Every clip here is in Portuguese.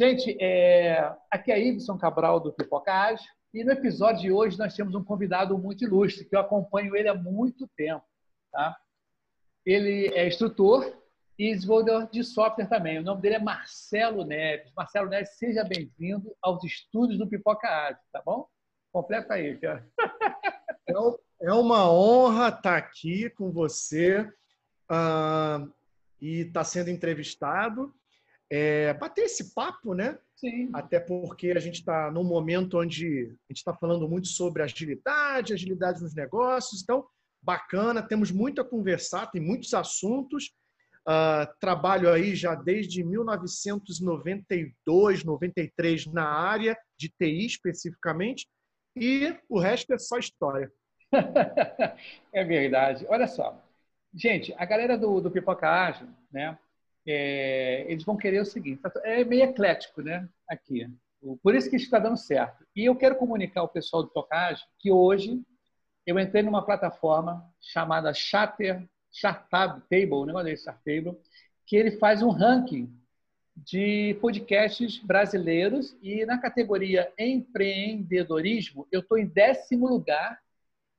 Gente, é... aqui é Ibson Cabral do Pipocage e no episódio de hoje nós temos um convidado muito ilustre, que eu acompanho ele há muito tempo. Tá? Ele é instrutor e desenvolvedor de software também. O nome dele é Marcelo Neves. Marcelo Neves, seja bem-vindo aos estúdios do Pipoca Arte, tá bom? Completa aí, cara. É uma honra estar aqui com você uh, e estar sendo entrevistado é, bater esse papo, né? Sim. Até porque a gente está num momento onde a gente está falando muito sobre agilidade, agilidade nos negócios. Então, bacana, temos muito a conversar, tem muitos assuntos. Uh, trabalho aí já desde 1992, 93 na área de TI especificamente, e o resto é só história. é verdade. Olha só, gente, a galera do, do Pipoca Ágil, né? É, eles vão querer o seguinte: tá é meio eclético, né? Aqui. Por isso que está dando certo. E eu quero comunicar ao pessoal do Tocage que hoje eu entrei numa plataforma chamada Chatter, Chartab Table, o negócio desse Table, que ele faz um ranking de podcasts brasileiros e na categoria empreendedorismo eu estou em décimo lugar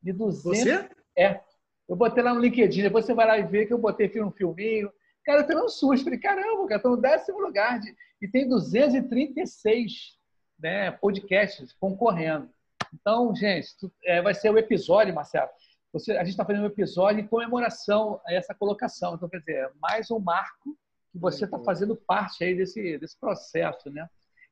de 200. Você? É. Eu botei lá no LinkedIn, depois você vai lá e ver que eu botei um filminho, Cara, eu tomei um susto. Falei, caramba, cara, estou no décimo lugar. De... E tem 236 né, podcasts concorrendo. Então, gente, é, vai ser o episódio, Marcelo. Você, a gente está fazendo um episódio em comemoração a essa colocação. Então, quer dizer, mais um marco que você está fazendo parte aí desse, desse processo, né?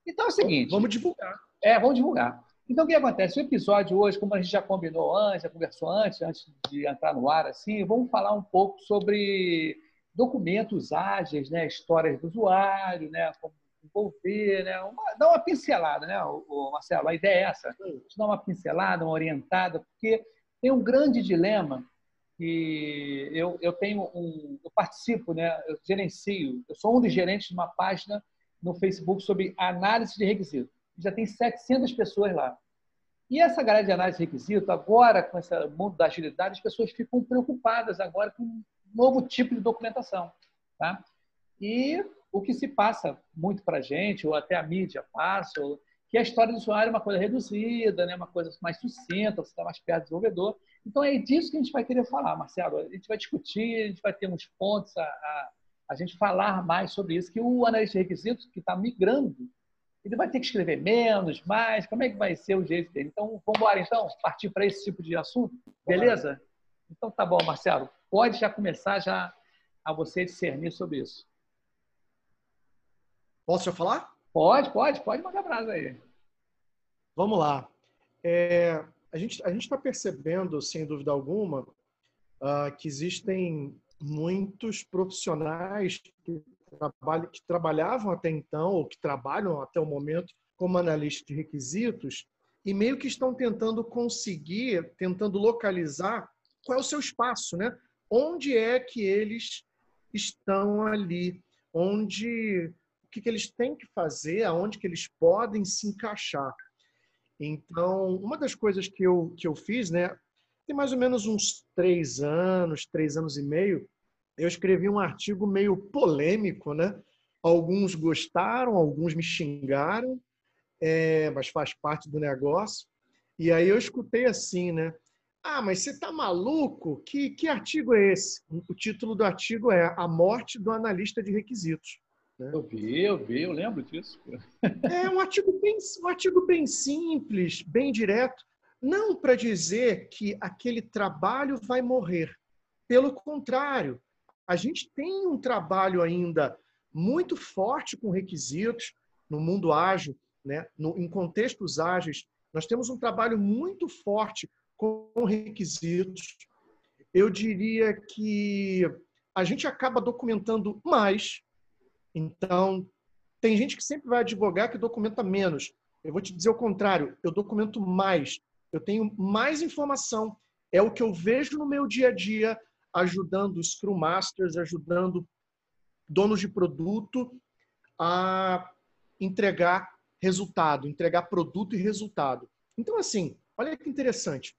Então é o seguinte. Vamos divulgar. É, vamos divulgar. Então, o que acontece? O episódio hoje, como a gente já combinou antes, já conversou antes, antes de entrar no ar, assim, vamos falar um pouco sobre documentos ágeis, né, histórias do usuário, né, como envolver, né, uma, dar uma pincelada, né, o, o Marcelo, a ideia é essa, dar uma pincelada, uma orientada, porque tem um grande dilema que eu, eu tenho um, eu participo, né, eu gerencio, eu sou um dos gerentes de uma página no Facebook sobre análise de requisitos. Já tem 700 pessoas lá. E essa galera de análise de requisito, agora com esse mundo da agilidade, as pessoas ficam preocupadas agora com novo tipo de documentação. Tá? E o que se passa muito para a gente, ou até a mídia passa, que a história do usuário é uma coisa reduzida, né? uma coisa mais sucinta, você está mais perto do desenvolvedor. Então, é disso que a gente vai querer falar, Marcelo. A gente vai discutir, a gente vai ter uns pontos a, a, a gente falar mais sobre isso, que o analista de requisitos, que está migrando, ele vai ter que escrever menos, mais, como é que vai ser o jeito dele? Então, vamos embora, então, partir para esse tipo de assunto? Beleza? Então, tá bom, Marcelo pode já começar já a você discernir sobre isso. Posso já falar? Pode, pode, pode mandar brasa aí. Vamos lá. É, a gente a está percebendo, sem dúvida alguma, uh, que existem muitos profissionais que, que trabalhavam até então, ou que trabalham até o momento, como analistas de requisitos, e meio que estão tentando conseguir, tentando localizar qual é o seu espaço, né? Onde é que eles estão ali, onde o que, que eles têm que fazer, aonde que eles podem se encaixar. Então, uma das coisas que eu, que eu fiz, né, tem mais ou menos uns três anos, três anos e meio, eu escrevi um artigo meio polêmico, né? Alguns gostaram, alguns me xingaram, é, mas faz parte do negócio. E aí eu escutei assim, né? Ah, mas você está maluco? Que, que artigo é esse? O título do artigo é A Morte do Analista de Requisitos. Né? Eu vi, eu vi, eu lembro disso. É um artigo bem, um artigo bem simples, bem direto. Não para dizer que aquele trabalho vai morrer. Pelo contrário, a gente tem um trabalho ainda muito forte com requisitos no mundo ágil, né? no, em contextos ágeis. Nós temos um trabalho muito forte com requisitos. Eu diria que a gente acaba documentando mais. Então, tem gente que sempre vai advogar que documenta menos. Eu vou te dizer o contrário, eu documento mais. Eu tenho mais informação. É o que eu vejo no meu dia a dia, ajudando Scrum Masters, ajudando donos de produto a entregar resultado, entregar produto e resultado. Então, assim, olha que interessante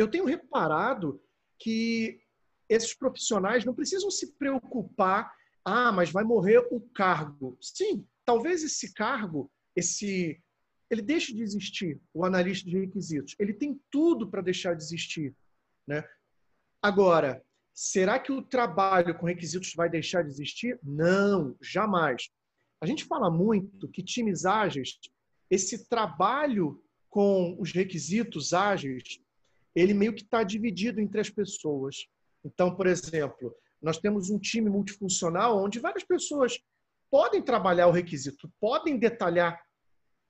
eu tenho reparado que esses profissionais não precisam se preocupar, ah, mas vai morrer o cargo. Sim, talvez esse cargo, esse ele deixe de existir, o analista de requisitos. Ele tem tudo para deixar de existir. Né? Agora, será que o trabalho com requisitos vai deixar de existir? Não, jamais. A gente fala muito que times ágeis, esse trabalho com os requisitos ágeis, ele meio que está dividido entre as pessoas. Então, por exemplo, nós temos um time multifuncional onde várias pessoas podem trabalhar o requisito, podem detalhar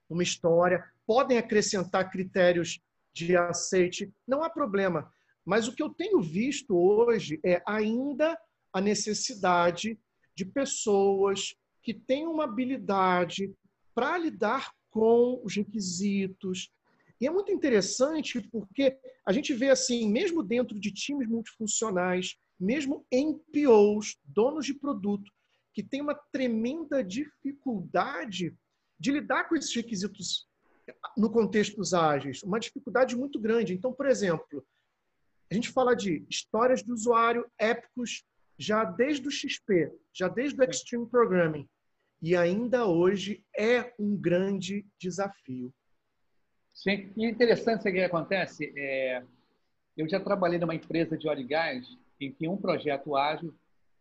uma história, podem acrescentar critérios de aceite, não há problema. Mas o que eu tenho visto hoje é ainda a necessidade de pessoas que têm uma habilidade para lidar com os requisitos. E é muito interessante porque a gente vê assim, mesmo dentro de times multifuncionais, mesmo em POs, donos de produto, que tem uma tremenda dificuldade de lidar com esses requisitos no contexto dos ágeis, uma dificuldade muito grande. Então, por exemplo, a gente fala de histórias de usuário épicos já desde o XP, já desde o Extreme Programming, e ainda hoje é um grande desafio. Sim, e interessante o que acontece. É, eu já trabalhei numa empresa de óleo e gás em que um projeto ágil,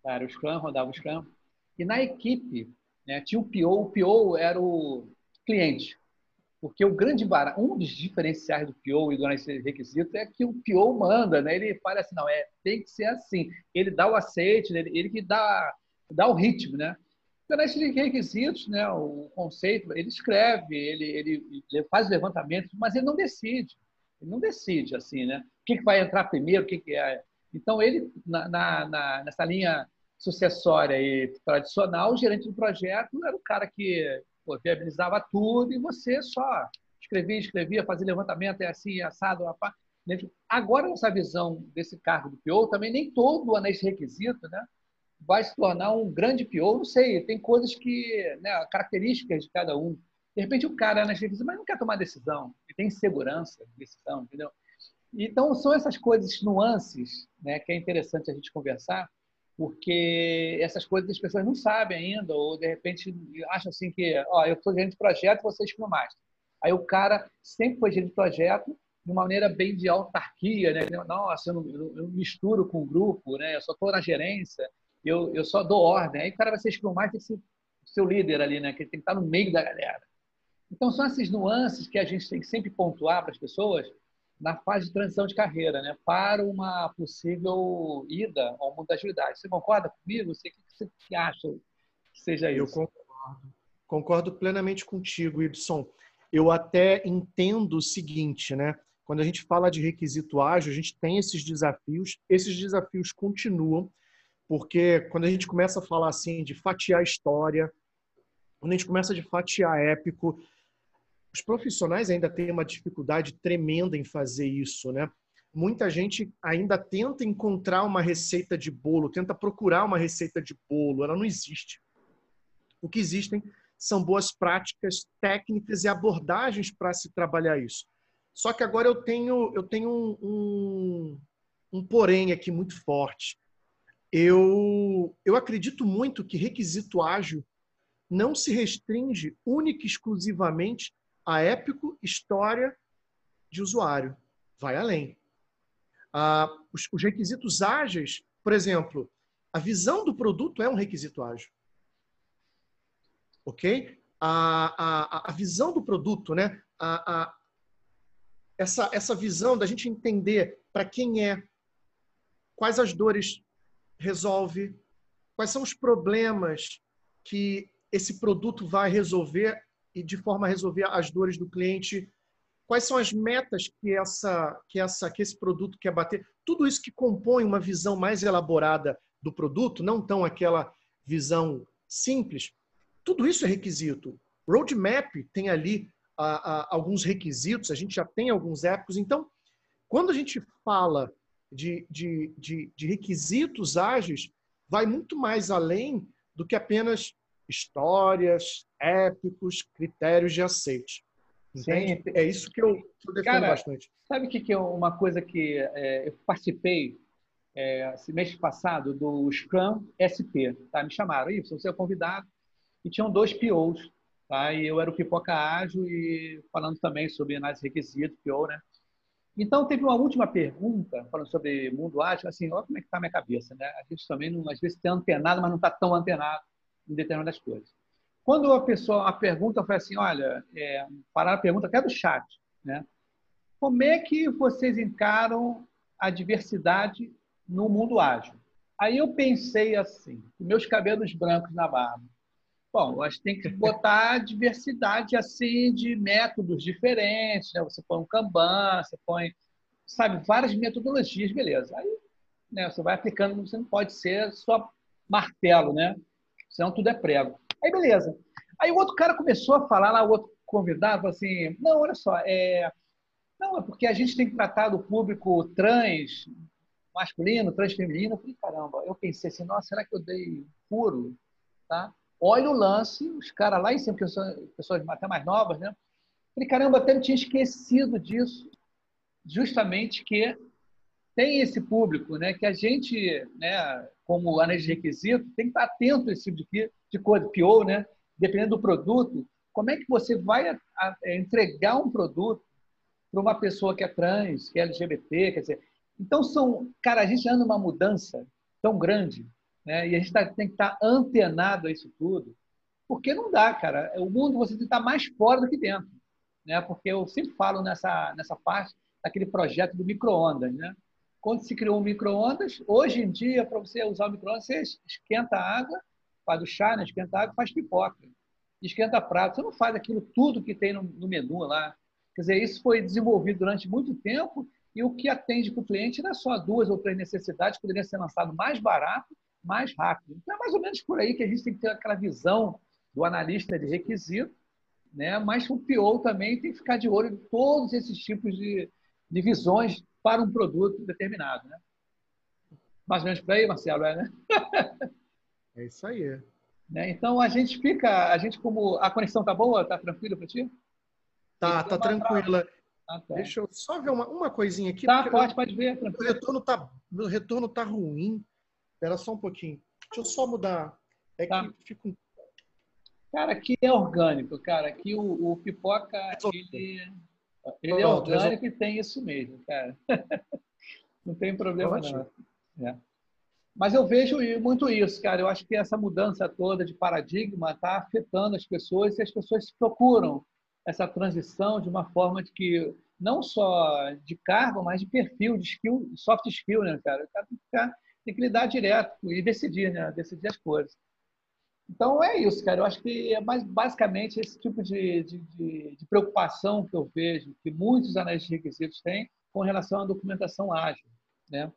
era o Scrum, rodava o Scrum, e na equipe né? Tinha o PO, o PO era o cliente. Porque o grande barato, um dos diferenciais do PO e do requisito é que o PO manda, né? Ele fala assim, não, é, tem que ser assim. Ele dá o aceite, ele, ele que dá, dá o ritmo, né? Análise de requisitos, né? O conceito, ele escreve, ele, ele, ele faz levantamento, mas ele não decide. Ele não decide, assim, né? O que, que vai entrar primeiro, o que, que é... Então, ele, na, na, nessa linha sucessória e tradicional, o gerente do projeto era o cara que pô, viabilizava tudo e você só escrevia, escrevia, fazia levantamento, é assim, é assado, rapaz. Agora, nessa visão desse cargo do PO, também nem todo nesse requisito né, vai se tornar um grande PO, não sei, tem coisas que, né, características de cada um. De repente, o cara nesse requisito, mas não quer tomar decisão, ele tem segurança de decisão, entendeu? Então, são essas coisas, nuances, né, que é interessante a gente conversar, porque essas coisas as pessoas não sabem ainda, ou de repente acham assim que, ó, eu sou gerente de projeto, você é Scrum Master. Aí o cara sempre foi gerente de projeto de uma maneira bem de autarquia, né? Nossa, eu não, eu misturo com o grupo, né? Eu só estou na gerência, eu, eu só dou ordem. Aí o cara vai ser Scrum Master, ser seu líder ali, né? Que ele tem que estar no meio da galera. Então são essas nuances que a gente tem que sempre pontuar para as pessoas na fase de transição de carreira, né, para uma possível ida ao mundo da agilidade. Você concorda comigo? Você, o que você acha que seja isso? Eu concordo. Concordo plenamente contigo, Ibson. Eu até entendo o seguinte, né? Quando a gente fala de requisito ágil, a gente tem esses desafios. Esses desafios continuam, porque quando a gente começa a falar assim de fatiar história, quando a gente começa de fatiar épico, os profissionais ainda têm uma dificuldade tremenda em fazer isso, né? Muita gente ainda tenta encontrar uma receita de bolo, tenta procurar uma receita de bolo, ela não existe. O que existem são boas práticas, técnicas e abordagens para se trabalhar isso. Só que agora eu tenho, eu tenho um, um, um porém aqui muito forte. Eu, eu acredito muito que requisito ágil não se restringe única e exclusivamente a épico história de usuário. Vai além. Ah, os, os requisitos ágeis, por exemplo, a visão do produto é um requisito ágil. Ok? A, a, a visão do produto, né? A, a, essa, essa visão da gente entender para quem é, quais as dores resolve, quais são os problemas que esse produto vai resolver e de forma a resolver as dores do cliente. Quais são as metas que essa que essa que esse produto quer bater? Tudo isso que compõe uma visão mais elaborada do produto, não tão aquela visão simples. Tudo isso é requisito. Roadmap tem ali alguns requisitos, a gente já tem alguns épicos. Então, quando a gente fala de, de, de, de requisitos ágeis, vai muito mais além do que apenas histórias, épicos, critérios de aceite. Entende? Sim. É isso que eu, que eu defendo Cara, bastante. Sabe o que, é uma coisa que é, eu participei é, mês passado do Scrum SP? Tá? Me chamaram, isso, você é convidado. e tinham dois POs, tá? E eu era o pipoca ágil e falando também sobre análise de requisito, PO, né? Então, teve uma última pergunta, falando sobre mundo ágil, assim, olha como é que está a minha cabeça, né? A gente também, não, às vezes, tem antenado, mas não está tão antenado em determinadas coisas. Quando a pessoa, a pergunta foi assim, olha, é, parar a pergunta até do chat, né? Como é que vocês encaram a diversidade no mundo ágil? Aí eu pensei assim, meus cabelos brancos na barba. Bom, acho que tem que botar diversidade assim de métodos diferentes, né? Você põe um Kanban, você põe, sabe, várias metodologias, beleza. Aí, né, você vai aplicando, você não pode ser só martelo, né? Senão tudo é prego. Aí, beleza. Aí o outro cara começou a falar lá, o outro convidado, assim, não, olha só, é... não, é porque a gente tem que tratar do público trans, masculino, trans feminino. Eu falei, caramba, eu pensei assim, nossa, será que eu dei furo? Tá? Olha o lance, os caras lá em cima, pessoas, pessoas até mais novas, né? Falei, caramba, até eu tinha esquecido disso. Justamente que tem esse público, né? Que a gente, né, como análise de requisito, tem que estar atento a esse tipo de, de coisa, PO, né? Dependendo do produto, como é que você vai a, a, é, entregar um produto para uma pessoa que é trans, que é LGBT, quer dizer, então são, cara, a gente anda numa mudança tão grande né? E a gente tá, tem que estar tá antenado a isso tudo, porque não dá, cara. O mundo você tem que estar mais fora do que dentro, né? Porque eu sempre falo nessa nessa parte daquele projeto do microondas, né? Quando se criou o microondas, hoje em dia para você usar o microondas, você esquenta a água, faz o chá, né? esquenta a água, faz pipoca, esquenta prato. Você não faz aquilo tudo que tem no, no menu lá. Quer dizer, isso foi desenvolvido durante muito tempo e o que atende para o cliente é só duas ou três necessidades, poderia ser lançado mais barato mais rápido. Então, é mais ou menos por aí que a gente tem que ter aquela visão do analista de requisito, né? mas o PO também tem que ficar de olho em todos esses tipos de, de visões para um produto determinado. Né? Mais ou menos por aí, Marcelo, é, né? é isso aí. Né? Então, a gente fica, a gente como... A conexão tá boa? Tá tranquila para ti? Tá, tá tranquila. Ah, tá. Deixa eu só ver uma, uma coisinha aqui. Tá, pode, pode ver. O retorno tá, o retorno tá ruim. Espera só um pouquinho. Deixa eu só mudar. É tá. que fica um... Cara, aqui é orgânico, cara. Aqui o, o pipoca, ele, ele é orgânico e tem isso mesmo, cara. Não tem problema não. É. Mas eu vejo muito isso, cara. Eu acho que essa mudança toda de paradigma está afetando as pessoas e as pessoas procuram essa transição de uma forma de que não só de cargo, mas de perfil, de skill, soft skill, né, cara? O cara tem que ficar tem que lidar direto e decidir, né? Decidir as coisas. Então é isso, cara. Eu acho que é mais basicamente esse tipo de, de, de, de preocupação que eu vejo que muitos analistas de requisitos têm com relação à documentação ágil, né?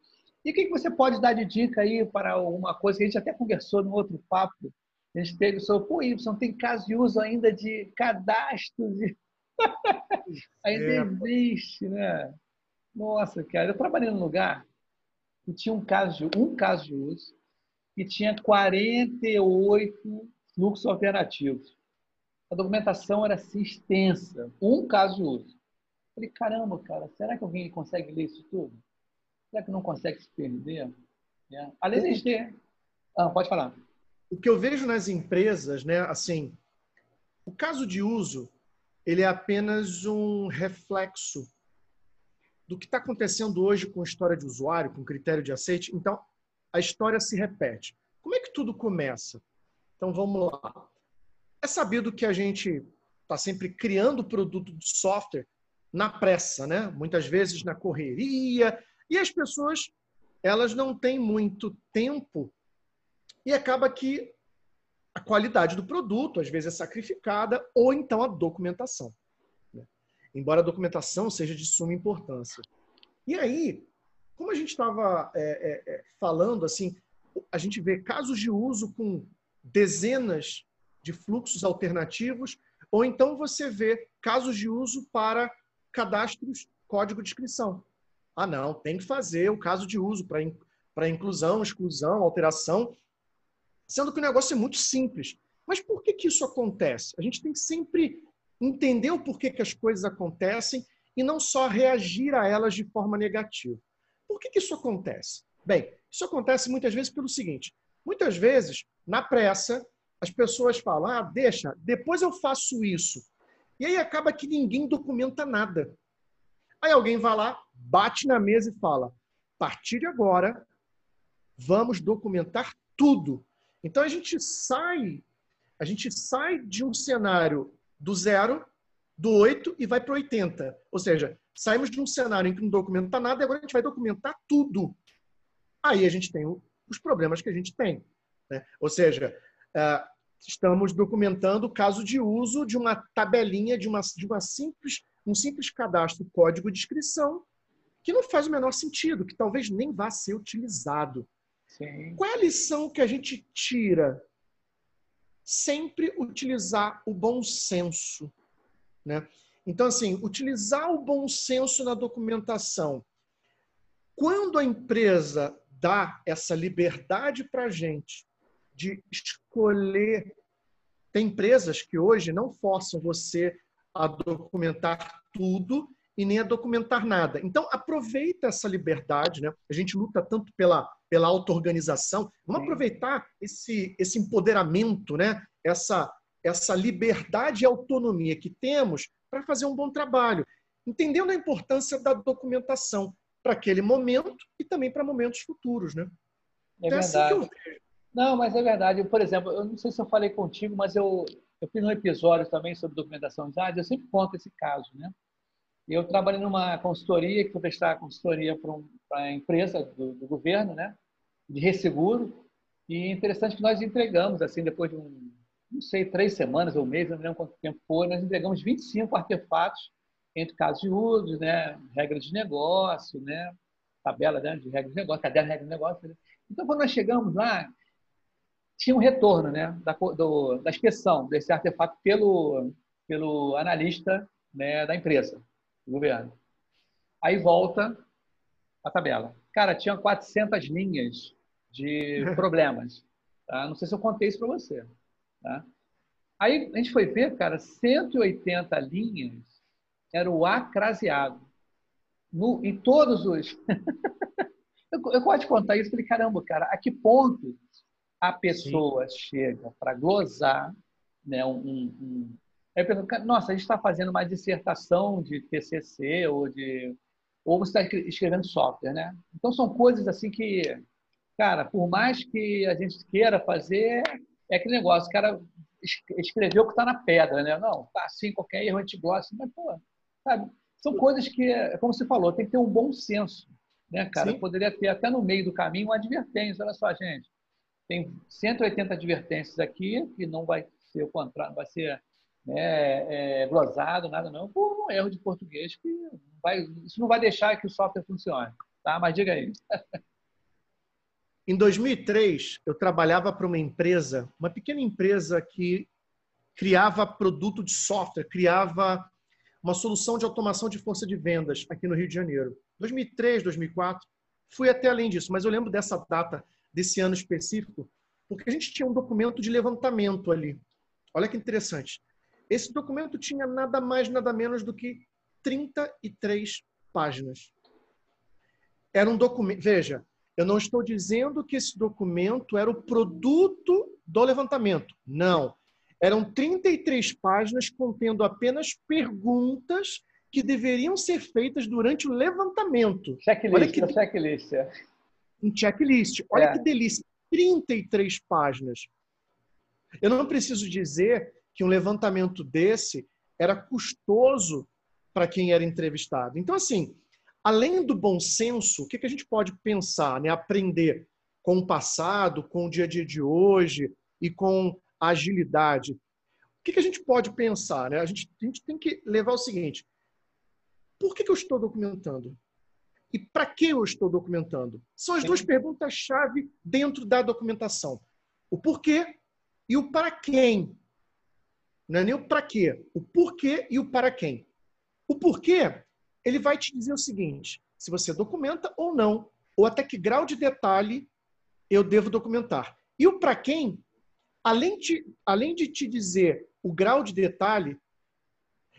E o que, que você pode dar de dica aí para uma coisa que a gente até conversou no outro papo? A gente teve sobre, pô, Y, tem caso de uso ainda de cadastro, de... ainda é. existe, né? Nossa, cara, eu trabalhei num lugar que tinha um caso de, um caso de uso e tinha 48 fluxos alternativos. A documentação era assim extensa, um caso de uso. Falei, caramba, cara, será que alguém consegue ler isso tudo? Será que não consegue se perder? É. Além de. Ah, pode falar. O que eu vejo nas empresas, né, assim, o caso de uso, ele é apenas um reflexo do que está acontecendo hoje com história de usuário, com critério de aceite. Então, a história se repete. Como é que tudo começa? Então, vamos lá. É sabido que a gente está sempre criando produto de software na pressa, né? Muitas vezes na correria, e as pessoas elas não têm muito tempo e acaba que a qualidade do produto às vezes é sacrificada ou então a documentação embora a documentação seja de suma importância. E aí, como a gente estava é, é, é, falando, assim, a gente vê casos de uso com dezenas de fluxos alternativos, ou então você vê casos de uso para cadastros código de inscrição. Ah, não, tem que fazer o caso de uso para inclusão, exclusão, alteração, sendo que o negócio é muito simples. Mas por que, que isso acontece? A gente tem que sempre entender o porquê que as coisas acontecem e não só reagir a elas de forma negativa. Por que, que isso acontece? Bem, isso acontece muitas vezes pelo seguinte: muitas vezes, na pressa, as pessoas falam, ah, deixa, depois eu faço isso. E aí acaba que ninguém documenta nada. Aí alguém vai lá, bate na mesa e fala: a partir de agora, vamos documentar tudo. Então a gente sai, a gente sai de um cenário do zero, do 8 e vai para 80. Ou seja, saímos de um cenário em que não documenta nada e agora a gente vai documentar tudo. Aí a gente tem os problemas que a gente tem. Né? Ou seja, uh, estamos documentando o caso de uso de uma tabelinha, de, uma, de uma simples, um simples cadastro código de inscrição que não faz o menor sentido, que talvez nem vá ser utilizado. Sim. Qual é a lição que a gente tira? Sempre utilizar o bom senso. Né? Então, assim, utilizar o bom senso na documentação. Quando a empresa dá essa liberdade para a gente de escolher. Tem empresas que hoje não forçam você a documentar tudo e nem a documentar nada. Então, aproveita essa liberdade, né? A gente luta tanto pela, pela auto-organização. Vamos aproveitar esse, esse empoderamento, né? Essa, essa liberdade e autonomia que temos para fazer um bom trabalho, entendendo a importância da documentação para aquele momento e também para momentos futuros, né? É então, verdade. É assim que eu vejo. Não, mas é verdade. Por exemplo, eu não sei se eu falei contigo, mas eu, eu fiz um episódio também sobre documentação de dados. Eu sempre conto esse caso, né? Eu trabalhei numa consultoria, que fui prestar consultoria para um, a empresa do, do, governo, né? De resseguro. E é interessante que nós entregamos, assim, depois de um, não sei, três semanas ou um mês, não me lembro quanto tempo foi, nós entregamos 25 artefatos entre casos de uso, né? Regras de negócio, né? Tabela né? de regras de negócio, caderno de regras de negócio. Né? Então, quando nós chegamos lá, tinha um retorno né, da, do, da inspeção desse artefato pelo, pelo analista né, da empresa, do governo. Aí volta a tabela. Cara, tinha 400 linhas de problemas. Tá? Não sei se eu contei isso para você. Tá? Aí a gente foi ver, cara, 180 linhas era o acraseado. No, em todos os. eu, eu gosto de contar isso, falei, caramba, cara, a que ponto a pessoa Sim. chega para glosar né, um, um, Aí eu penso, nossa, a gente está fazendo uma dissertação de TCC ou de ou você está escrevendo software, né? Então são coisas assim que, cara, por mais que a gente queira fazer, é aquele negócio, o cara escreveu o que está na pedra, né? Não, tá assim, qualquer erro a gente gosta, mas pô, sabe? São coisas que, como você falou, tem que ter um bom senso, né, cara? Sim. Poderia ter até no meio do caminho uma advertência, olha só, gente, tem 180 advertências aqui, que não vai ser o contrário, vai ser né, é, glosado, nada não, por um erro de português que vai, isso não vai deixar que o software funcione. Tá? Mas diga aí. Em 2003, eu trabalhava para uma empresa, uma pequena empresa que criava produto de software, criava uma solução de automação de força de vendas aqui no Rio de Janeiro. 2003, 2004, fui até além disso, mas eu lembro dessa data desse ano específico, porque a gente tinha um documento de levantamento ali. Olha que interessante. Esse documento tinha nada mais, nada menos do que 33 páginas. Era um documento. Veja, eu não estou dizendo que esse documento era o produto do levantamento. Não. Eram 33 páginas contendo apenas perguntas que deveriam ser feitas durante o levantamento. Checklist, Olha que... checklist um checklist. Olha é. que delícia, 33 páginas. Eu não preciso dizer que um levantamento desse era custoso para quem era entrevistado. Então, assim, além do bom senso, o que, a gente pode pensar, né? aprender com o passado, com o dia a dia de hoje e com a agilidade? O que, a gente pode pensar? Né? A, gente, a gente tem que levar o seguinte: por que, que eu estou documentando? e para que eu estou documentando? São as duas perguntas-chave dentro da documentação. O porquê e o para quem. Não é nem o para quê, o porquê e o para quem. O porquê, ele vai te dizer o seguinte: se você documenta ou não, ou até que grau de detalhe eu devo documentar. E o para quem, além de, além de te dizer o grau de detalhe,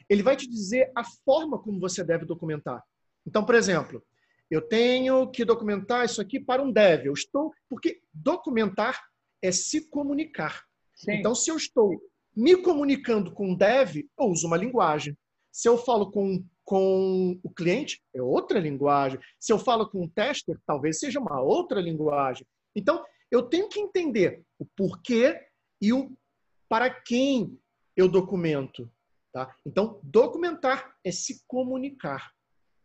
ele vai te dizer a forma como você deve documentar. Então, por exemplo, eu tenho que documentar isso aqui para um dev. Eu estou porque documentar é se comunicar. Sim. Então, se eu estou me comunicando com o dev, eu uso uma linguagem. Se eu falo com, com o cliente, é outra linguagem. Se eu falo com o tester, talvez seja uma outra linguagem. Então, eu tenho que entender o porquê e o para quem eu documento. Tá? Então, documentar é se comunicar.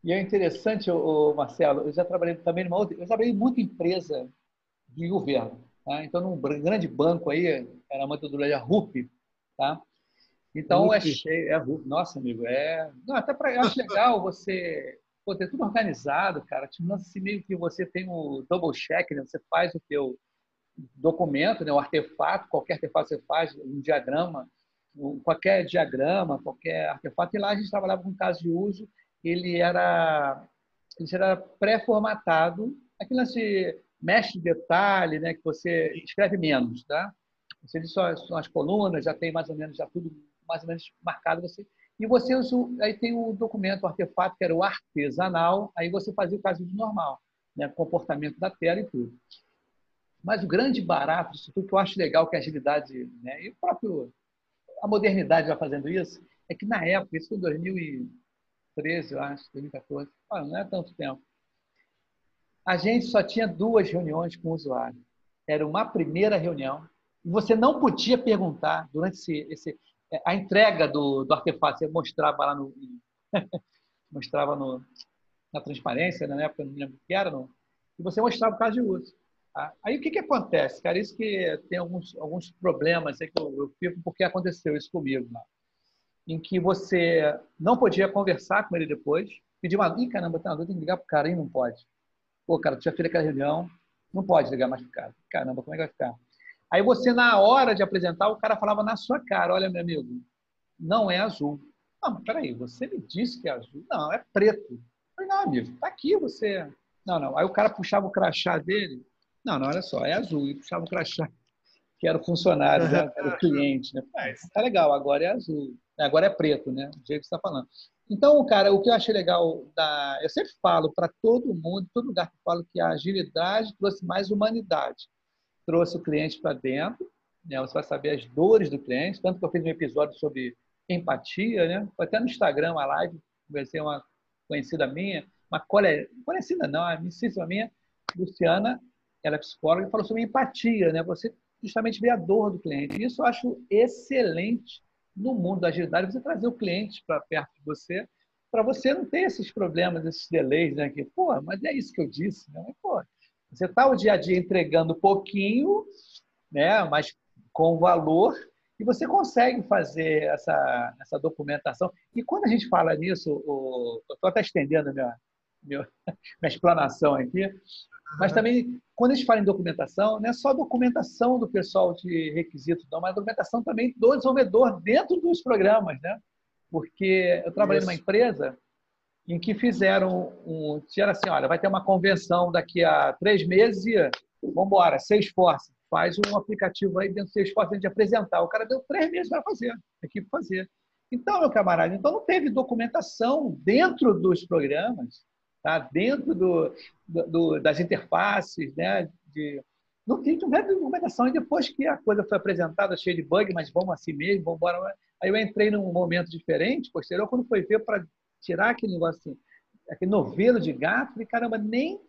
E é interessante, Marcelo, eu já trabalhei também numa outra, eu trabalhei em muita empresa de governo. Tá? Então, num grande banco aí, era a metodologia RUP, tá? Então, é cheio, é. Nossa, amigo, é... Não, até para acho legal você ter tudo organizado, cara. Tipo, assim, meio que você tem o double check, né? Você faz o teu documento, né? o artefato, qualquer artefato você faz, um diagrama, qualquer diagrama, qualquer artefato. E lá a gente trabalhava com caso de uso, ele era, ele era pré-formatado, aquele lance mexe de detalhe, né? que você escreve menos, tá? Você diz só, as colunas, já tem mais ou menos, já tudo mais ou menos marcado. Você, e você aí tem o documento, o artefato, que era o artesanal, aí você fazia o caso de normal, né? comportamento da tela e tudo. Mas o grande barato disso tudo que eu acho legal que a agilidade, né? e o próprio, a modernidade vai fazendo isso, é que na época, isso foi em 2013, eu acho, 2014, não é tanto tempo, a gente só tinha duas reuniões com o usuário. Era uma primeira reunião, você não podia perguntar durante esse, esse a entrega do, do artefato, você mostrava lá no. mostrava no, na transparência, na época, não lembro o que era, não, e você mostrava o caso de uso. Tá? Aí o que, que acontece, cara? Isso que tem alguns, alguns problemas, é que eu, eu fico porque aconteceu isso comigo, lá, em que você não podia conversar com ele depois, pedir uma. Ih, caramba, tem que ligar para o cara e não pode. Pô, cara, tu já fez aquela reunião, não pode ligar mais pro cara. Caramba, como é que vai ficar? Aí você, na hora de apresentar, o cara falava na sua cara: Olha, meu amigo, não é azul. Não, mas peraí, você me disse que é azul. Não, é preto. Falei, não, amigo, tá aqui você. Não, não. Aí o cara puxava o crachá dele. Não, não, olha só, é azul. E puxava o crachá, que era o funcionário, né? era o cliente. Né? Ah, tá legal, agora é azul. Agora é preto, né? Do jeito que você está falando. Então, cara, o que eu achei legal, da... eu sempre falo para todo mundo, todo lugar que eu falo que a agilidade trouxe mais humanidade. Trouxe o cliente para dentro, né? você vai saber as dores do cliente, tanto que eu fiz um episódio sobre empatia, né? Foi até no Instagram, uma live, conversei uma conhecida minha, uma cole... conhecida não, a amicíssima minha, Luciana, ela é psicóloga, e falou sobre empatia, né? Você justamente vê a dor do cliente. Isso eu acho excelente no mundo da agilidade, você trazer o cliente para perto de você, para você não ter esses problemas, esses delays, né? Que, pô, mas é isso que eu disse, né? Pô, você está o dia a dia entregando pouquinho, né? Mas com valor, e você consegue fazer essa, essa documentação. E quando a gente fala nisso, o, eu estou até estendendo minha, minha, minha explanação aqui, mas também, quando a gente fala em documentação, não é só documentação do pessoal de requisitos, não, mas documentação também do desenvolvedor dentro dos programas, né? Porque eu trabalhei Isso. numa empresa em que fizeram um. Era assim: olha, vai ter uma convenção daqui a três meses e vamos embora, Salesforce. Faz um aplicativo aí dentro do Salesforce a gente apresentar. O cara deu três meses para fazer, a equipe fazer. Então, meu camarada, então não teve documentação dentro dos programas tá? dentro do, do, das interfaces, né? De, não tinha um documentação. E depois que a coisa foi apresentada, cheia de bug, mas vamos assim mesmo, vamos embora. Aí eu entrei num momento diferente, posterior, quando foi ver para tirar aquele negócio assim, aquele novelo de gato, e caramba, nem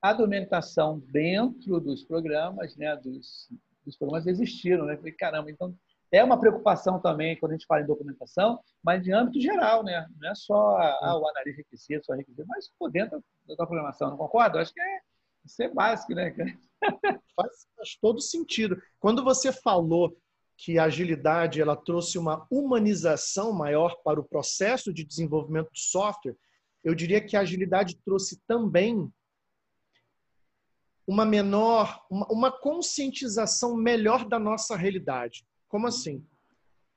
a documentação dentro dos programas, né, dos, dos programas existiram, né? Falei, caramba, então é uma preocupação também quando a gente fala em documentação, mas de âmbito geral, né? Não é só ah, o analista de requisitos, só requisito, mas por dentro da programação, não concordo? Acho que é, isso é básico, né? faz, faz todo sentido. Quando você falou que a agilidade ela trouxe uma humanização maior para o processo de desenvolvimento do software, eu diria que a agilidade trouxe também uma menor, uma, uma conscientização melhor da nossa realidade. Como assim?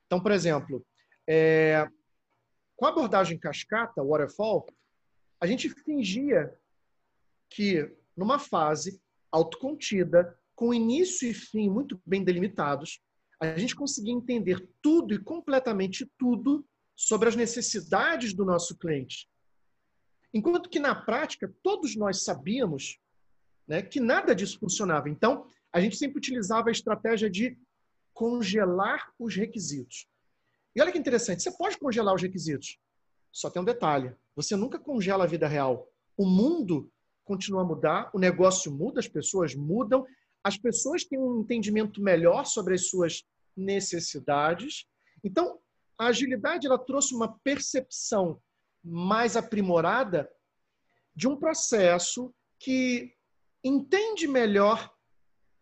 Então, por exemplo, é, com a abordagem cascata, waterfall, a gente fingia que numa fase autocontida, com início e fim muito bem delimitados, a gente conseguia entender tudo e completamente tudo sobre as necessidades do nosso cliente. Enquanto que na prática todos nós sabíamos né, que nada disso funcionava. Então, a gente sempre utilizava a estratégia de congelar os requisitos. E olha que interessante, você pode congelar os requisitos. Só tem um detalhe: você nunca congela a vida real. O mundo continua a mudar, o negócio muda, as pessoas mudam, as pessoas têm um entendimento melhor sobre as suas necessidades. Então, a agilidade ela trouxe uma percepção mais aprimorada de um processo que entende melhor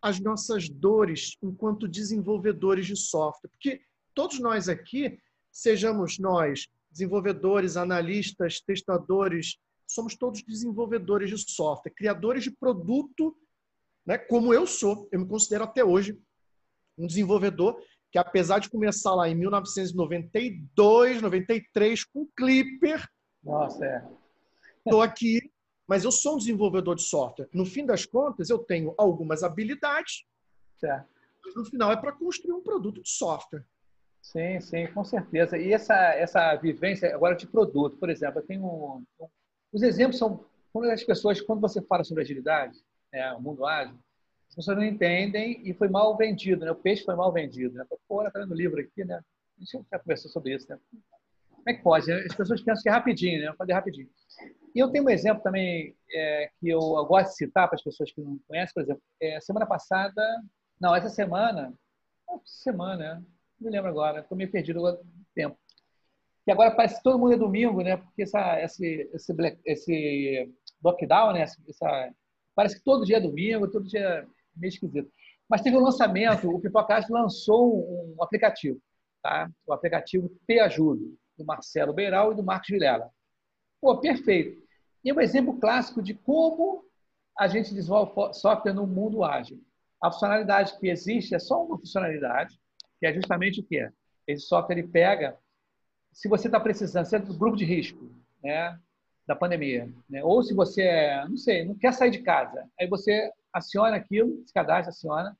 as nossas dores enquanto desenvolvedores de software. Porque todos nós aqui, sejamos nós desenvolvedores, analistas, testadores, somos todos desenvolvedores de software, criadores de produto, né? como eu sou. Eu me considero até hoje um desenvolvedor que, apesar de começar lá em 1992, 93, com Clipper. Nossa, é. Estou aqui mas eu sou um desenvolvedor de software. No fim das contas, eu tenho algumas habilidades, certo. mas no final é para construir um produto de software. Sim, sim, com certeza. E essa, essa vivência agora de produto, por exemplo, eu tenho. Um, os exemplos são quando as pessoas, quando você fala sobre agilidade, é, o mundo ágil, as pessoas não entendem e foi mal vendido, né? O peixe foi mal vendido, né? Pô, tá vendo o livro aqui, né? A gente já conversou sobre isso, né? Como é que pode? As pessoas pensam que é rapidinho, né? Fazer rapidinho. E eu tenho um exemplo também é, que eu gosto de citar para as pessoas que não conhecem, por exemplo, é, semana passada, não, essa semana, semana, não me lembro agora, estou meio perdido no tempo. E agora parece que todo mundo é domingo, né? Porque essa, esse, esse, esse lockdown, né? Essa, parece que todo dia é domingo, todo dia é meio esquisito. Mas teve um lançamento, o Pipocast lançou um aplicativo, tá? O aplicativo Te Ajudo, do Marcelo Beiral e do Marcos Vilela. Pô, perfeito. E é um exemplo clássico de como a gente desenvolve software no mundo ágil. A funcionalidade que existe é só uma funcionalidade, que é justamente o quê? Esse software ele pega, se você está precisando, você é do grupo de risco, né, da pandemia, né, ou se você, é, não sei, não quer sair de casa, aí você aciona aquilo, se cadastra, aciona,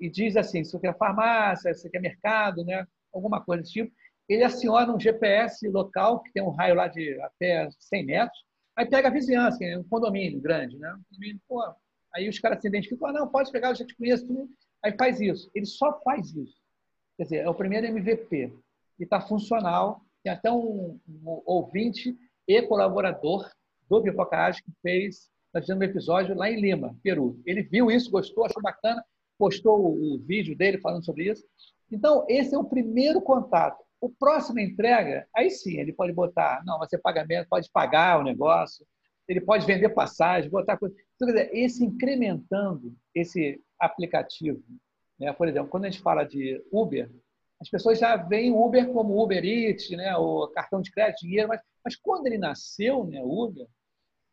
e diz, assim, se você quer farmácia, se você quer mercado, né, alguma coisa desse tipo, ele aciona um GPS local, que tem um raio lá de até 100 metros, aí pega a vizinhança, é um condomínio grande, né? Um condomínio, pô, aí os caras se identificam, ah, não, pode pegar, eu já te conheço, tu... aí faz isso. Ele só faz isso. Quer dizer, é o primeiro MVP, e está funcional, tem até um, um, ouvinte e colaborador do Pipocage que fez, fizemos um episódio lá em Lima, Peru. Ele viu isso, gostou, achou bacana, postou o, o vídeo dele falando sobre isso. Então, esse é o primeiro contato. O próximo entrega, aí sim, ele pode botar, não, você pagamento, pode pagar o negócio, ele pode vender passagem, botar coisa. Então, quer dizer, esse incrementando esse aplicativo, né? por exemplo, quando a gente fala de Uber, as pessoas já veem Uber como Uber Eats, né? o cartão de crédito, dinheiro, mas, mas quando ele nasceu, né, Uber,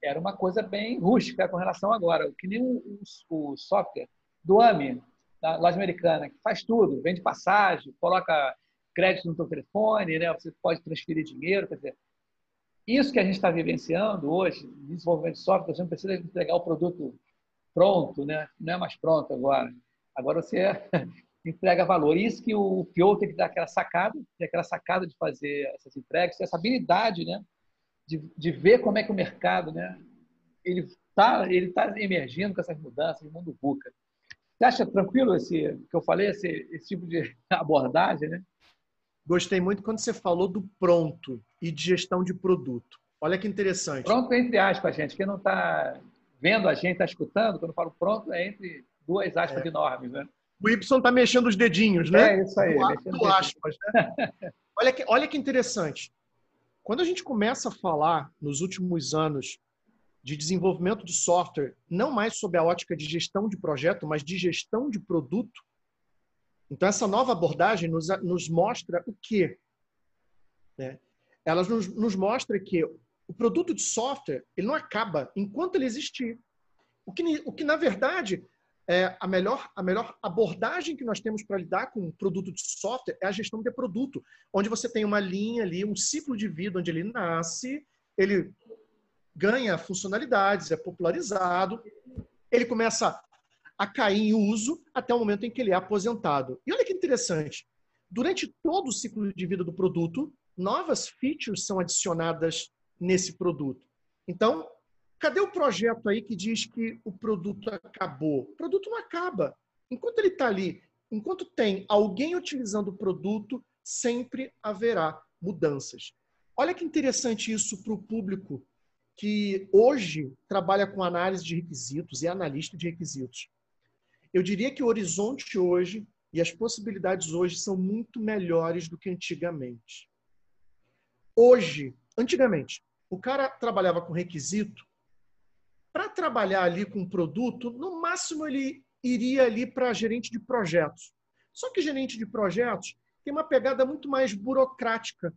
era uma coisa bem rústica com relação agora, que nem o, o, o software do AMI, da loja americana, que faz tudo, vende passagem, coloca crédito no seu telefone, né? você pode transferir dinheiro. Quer dizer, isso que a gente está vivenciando hoje, desenvolvimento de software, você não precisa entregar o produto pronto, né? não é mais pronto agora. Agora você entrega valor. Isso que o PO tem que dar aquela sacada, tem aquela sacada de fazer essas entregas, essa habilidade né? de, de ver como é que o mercado né? ele está ele tá emergindo com essas mudanças no mundo VUCA. Você acha tranquilo esse que eu falei, esse, esse tipo de abordagem, né? Gostei muito quando você falou do pronto e de gestão de produto. Olha que interessante. Pronto, entre aspas, gente. Quem não está vendo a gente, está escutando, quando eu falo pronto, é entre duas aspas é. enormes, né? O Y está mexendo os dedinhos, né? É isso aí. Do, aspas, né? olha, que, olha que interessante. Quando a gente começa a falar, nos últimos anos, de desenvolvimento de software, não mais sob a ótica de gestão de projeto, mas de gestão de produto, então, essa nova abordagem nos, nos mostra o quê? Né? Ela nos, nos mostra que o produto de software ele não acaba enquanto ele existir. O que, o que na verdade, é a melhor, a melhor abordagem que nós temos para lidar com um produto de software é a gestão de produto, onde você tem uma linha ali, um ciclo de vida onde ele nasce, ele ganha funcionalidades, é popularizado, ele começa a cair em uso até o momento em que ele é aposentado. E olha que interessante, durante todo o ciclo de vida do produto, novas features são adicionadas nesse produto. Então, cadê o projeto aí que diz que o produto acabou? O produto não acaba. Enquanto ele está ali enquanto tem alguém utilizando o produto, sempre haverá mudanças. Olha que interessante isso para o público que hoje trabalha com análise de requisitos e analista de requisitos. Eu diria que o horizonte hoje e as possibilidades hoje são muito melhores do que antigamente. Hoje, antigamente, o cara trabalhava com requisito. Para trabalhar ali com produto, no máximo ele iria ali para gerente de projetos. Só que gerente de projetos tem uma pegada muito mais burocrática.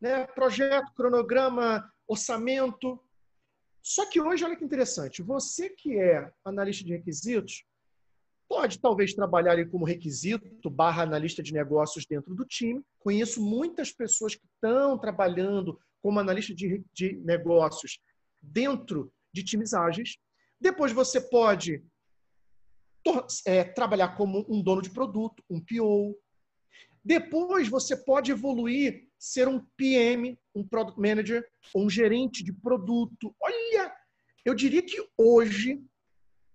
Né? Projeto, cronograma, orçamento. Só que hoje, olha que interessante, você que é analista de requisitos, pode talvez trabalhar ali como requisito barra analista de negócios dentro do time. Conheço muitas pessoas que estão trabalhando como analista de, de negócios dentro de times ágeis. Depois você pode é, trabalhar como um dono de produto, um PO. Depois você pode evoluir, ser um PM, um Product Manager, ou um gerente de produto. Olha, eu diria que hoje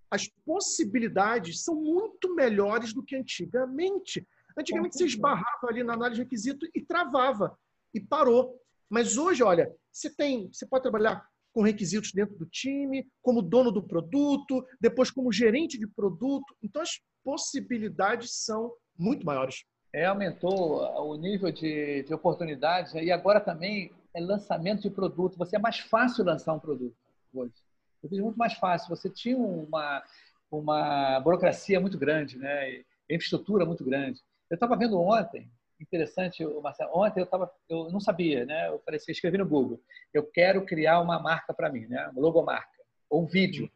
as possibilidades são muito melhores do que antigamente. Antigamente você esbarrava ali na análise de requisito e travava e parou. Mas hoje, olha, você tem, você pode trabalhar com requisitos dentro do time, como dono do produto, depois como gerente de produto. Então as possibilidades são muito maiores. É, aumentou o nível de, de oportunidades né? e agora também é lançamento de produto. Você é mais fácil lançar um produto hoje. Eu fiz muito mais fácil. Você tinha uma, uma burocracia muito grande, né? infraestrutura muito grande. Eu estava vendo ontem, interessante, Marcelo, ontem eu, tava, eu não sabia, né? eu falei assim, escrevi no Google, eu quero criar uma marca para mim, né? uma logomarca, ou um vídeo,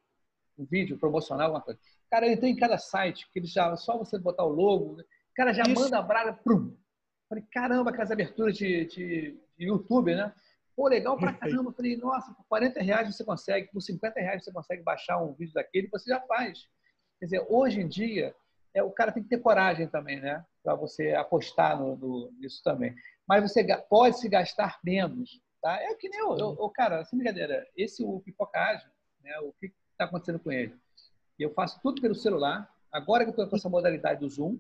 um vídeo promocional, alguma coisa. Cara, eu entrei em cada site, que eles já, só você botar o logo, o cara já Isso. manda a braga, prum. Falei, caramba, aquelas aberturas de, de, de YouTube, né? Pô, legal pra caramba. Falei, nossa, por 40 reais você consegue, por 50 reais você consegue baixar um vídeo daquele, você já faz. Quer dizer, hoje em dia, é, o cara tem que ter coragem também, né? Para você apostar no, no, nisso também. Mas você pode se gastar menos, tá? É que nem eu, eu, eu cara, sem brincadeira, esse o pipocagem, né? O que está acontecendo com ele? Eu faço tudo pelo celular. Agora que eu estou com essa modalidade do Zoom,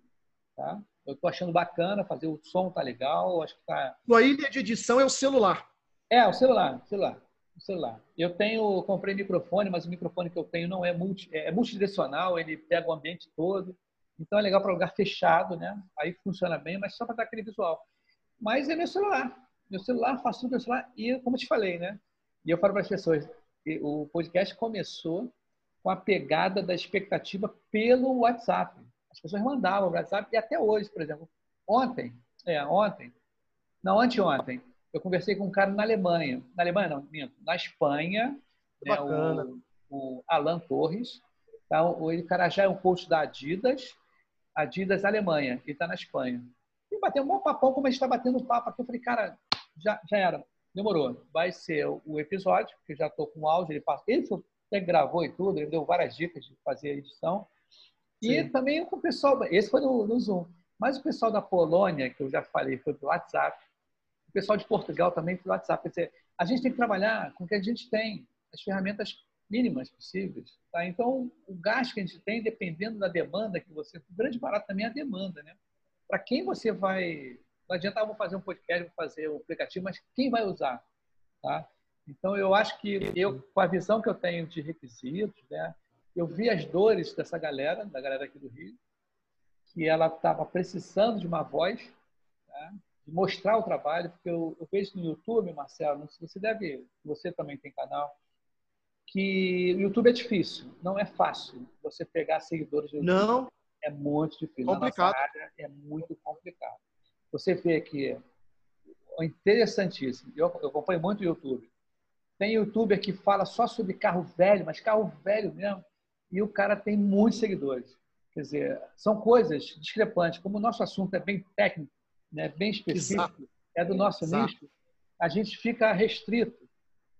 tá? Eu estou achando bacana, fazer o som tá legal, acho que tá. Sua ilha de edição é o celular. É, o celular, celular, o celular. Eu tenho, comprei microfone, mas o microfone que eu tenho não é multi, é multidirecional, ele pega o ambiente todo. Então é legal para lugar fechado, né? Aí funciona bem, mas só para dar aquele visual. Mas é meu celular. Meu celular, faço tudo meu celular e, como eu te falei, né? E eu falo para as pessoas, o podcast começou com a pegada da expectativa pelo WhatsApp. As pessoas mandavam o WhatsApp e até hoje, por exemplo, ontem, é, ontem, não, anteontem, eu conversei com um cara na Alemanha. Na Alemanha, não, minto, na Espanha, né, o, o Alan Torres. Tá? O, ele, cara, já é um coach da Adidas, Adidas Alemanha, ele está na Espanha. E bateu um bom papão, como a gente está batendo papo aqui. Eu falei, cara, já, já era, demorou. Vai ser o episódio, que eu já estou com o áudio, ele, passou, ele até gravou e tudo, ele deu várias dicas de fazer a edição. E Sim. também com o pessoal, esse foi no, no Zoom. Mas o pessoal da Polônia, que eu já falei, foi pelo WhatsApp. O pessoal de Portugal também pelo WhatsApp. Quer dizer, a gente tem que trabalhar com o que a gente tem, as ferramentas mínimas possíveis. Tá? Então, o gasto que a gente tem, dependendo da demanda que você. O grande barato também é a demanda. Né? Para quem você vai. Não adianta, eu ah, vou fazer um podcast, vou fazer um aplicativo, mas quem vai usar? Tá? Então, eu acho que eu, com a visão que eu tenho de requisitos, né, eu vi as dores dessa galera, da galera aqui do Rio, que ela estava precisando de uma voz, tá? de mostrar o trabalho, porque eu, eu vejo no YouTube, Marcelo, você deve, você também tem canal, que o YouTube é difícil, não é fácil você pegar seguidores do YouTube. Não. É muito difícil. Complicado. Área, é muito complicado. Você vê que é interessantíssimo. Eu, eu acompanho muito o YouTube. Tem youtuber que fala só sobre carro velho, mas carro velho mesmo, e o cara tem muitos seguidores. Quer dizer, são coisas discrepantes. Como o nosso assunto é bem técnico, né, bem específico, Exato. é do nosso Exato. nicho, a gente fica restrito.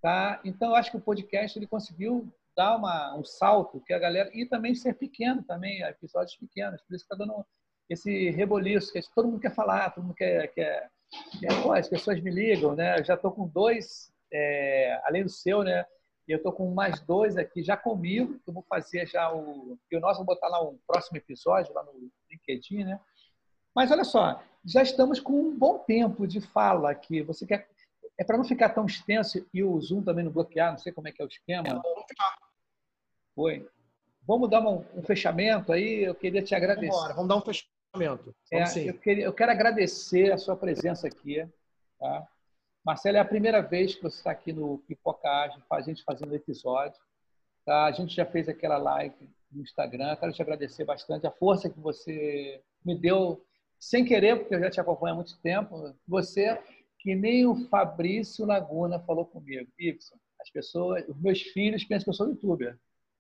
Tá? Então, eu acho que o podcast ele conseguiu dar uma, um salto que a galera. E também ser pequeno, também, episódios pequenos. Por isso que está dando esse reboliço, que todo mundo quer falar, todo mundo quer. quer, quer pô, as pessoas me ligam, né? Eu já estou com dois, é, além do seu, né? Eu estou com mais dois aqui já comigo, eu vou fazer já o. E o nosso, vou botar lá um próximo episódio, lá no LinkedIn, né? Mas olha só, já estamos com um bom tempo de fala aqui. Você quer. É para não ficar tão extenso e o Zoom também não bloquear, não sei como é que é o esquema. É, vamos ficar. Foi. Vamos dar um, um, fechamento aí. Eu queria te agradecer. Vamos, vamos dar um fechamento. É, eu, queria, eu, quero agradecer a sua presença aqui. Tá? Marcelo, é a primeira vez que você está aqui no Pipocagem, a gente fazendo episódio. Tá? A gente já fez aquela live no Instagram. Quero te agradecer bastante a força que você me deu, sem querer, porque eu já te acompanho há muito tempo. Você, que nem o Fabrício Laguna falou comigo. Ibson, as pessoas, os meus filhos pensam que eu sou youtuber.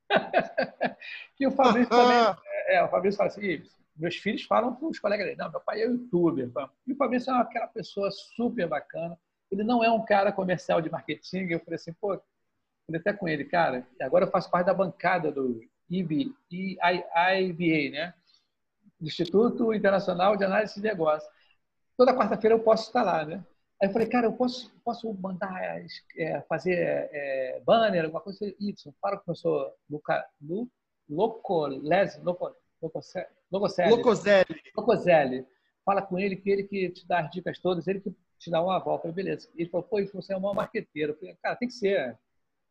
que o Fabrício também. É, o Fabrício fala assim: meus filhos falam para os colegas dele, não, meu pai é youtuber. E o Fabrício é aquela pessoa super bacana. Ele não é um cara comercial de marketing. Eu falei assim, pô, falei até com ele, cara, agora eu faço parte da bancada do IB, IBA, né? Instituto Internacional de Análise de Negócios. Toda quarta-feira eu posso estar lá, né? Aí eu falei, cara, eu posso, posso mandar é, fazer é, banner, alguma coisa? Y, fala com o professor Luca, Lu, Locolese, Locoselli. Locoselli. Fala com ele que ele que te dá as dicas todas, ele que te dá uma volta. Eu falei, beleza. Ele falou, pô, você é um bom marqueteiro. Eu falei, cara, tem que ser.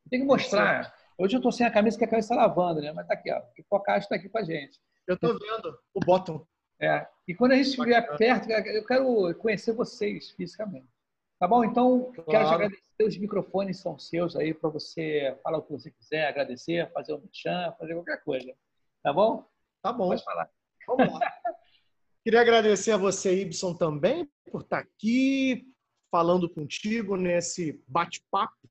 Tem que mostrar. Hoje eu estou sem a camisa que a camisa está lavando, né? Mas tá aqui, ó. O Focage está aqui com a gente. Eu estou vendo o bottom. É. E quando a gente estiver perto, eu quero conhecer vocês fisicamente. Tá bom? Então, claro. quero te agradecer. Os microfones são seus aí para você falar o que você quiser, agradecer, fazer um chão, fazer qualquer coisa. Tá bom? Tá bom. Pode falar. Vamos lá. Queria agradecer a você, Ibson, também, por estar aqui falando contigo nesse bate-papo.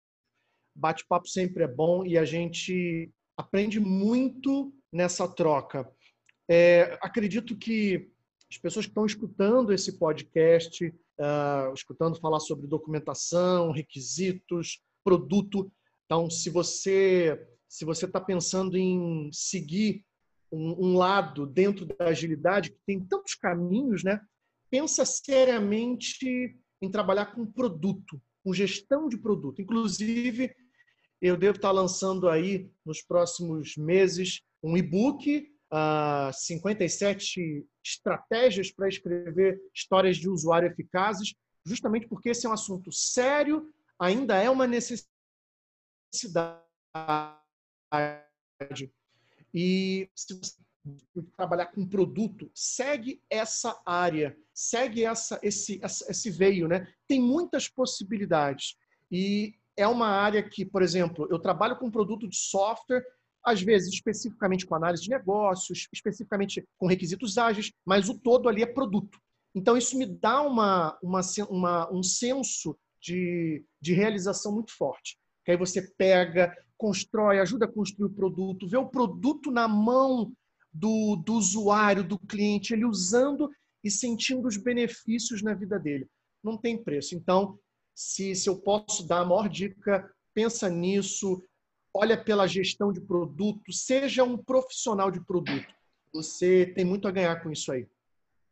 Bate-papo sempre é bom e a gente aprende muito nessa troca. É, acredito que as pessoas que estão escutando esse podcast uh, escutando falar sobre documentação, requisitos, produto. Então, se você se você está pensando em seguir um, um, lado dentro da agilidade que tem tantos caminhos, né? Pensa seriamente em trabalhar com produto, com gestão de produto. Inclusive, eu devo estar lançando aí nos próximos meses um e-book, uh, 57 estratégias para escrever histórias de usuário eficazes, justamente porque esse é um assunto sério, ainda é uma necessidade. E se você trabalhar com produto, segue essa área, segue essa, esse, esse veio, né? Tem muitas possibilidades. E é uma área que, por exemplo, eu trabalho com produto de software às vezes especificamente com análise de negócios, especificamente com requisitos ágeis, mas o todo ali é produto. Então, isso me dá uma, uma, uma, um senso de, de realização muito forte. Que aí você pega, constrói, ajuda a construir o produto, vê o produto na mão do, do usuário, do cliente, ele usando e sentindo os benefícios na vida dele. Não tem preço. Então, se, se eu posso dar a maior dica, pensa nisso, olha pela gestão de produto, seja um profissional de produto. Você tem muito a ganhar com isso aí.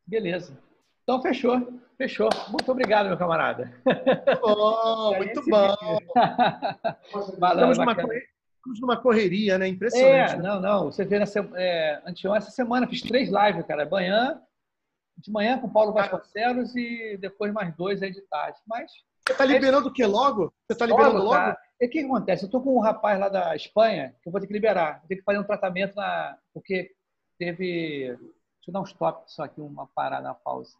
Beleza. Então, fechou. Fechou. Muito obrigado, meu camarada. Oh, muito bom. estamos, numa correria, estamos numa correria, né? Impressionante. É, né? não, não. Você vê, nessa, é, essa semana fiz três lives, cara. Manhã, de manhã com o Paulo Vasconcelos e depois mais dois aí de tarde. Mas você está liberando o que logo? Você está liberando logo? Tá. E o que acontece? Eu estou com um rapaz lá da Espanha que eu vou ter que liberar. Vou ter que fazer um tratamento na... porque teve. Deixa eu dar um stop só aqui, uma parada, uma pausa.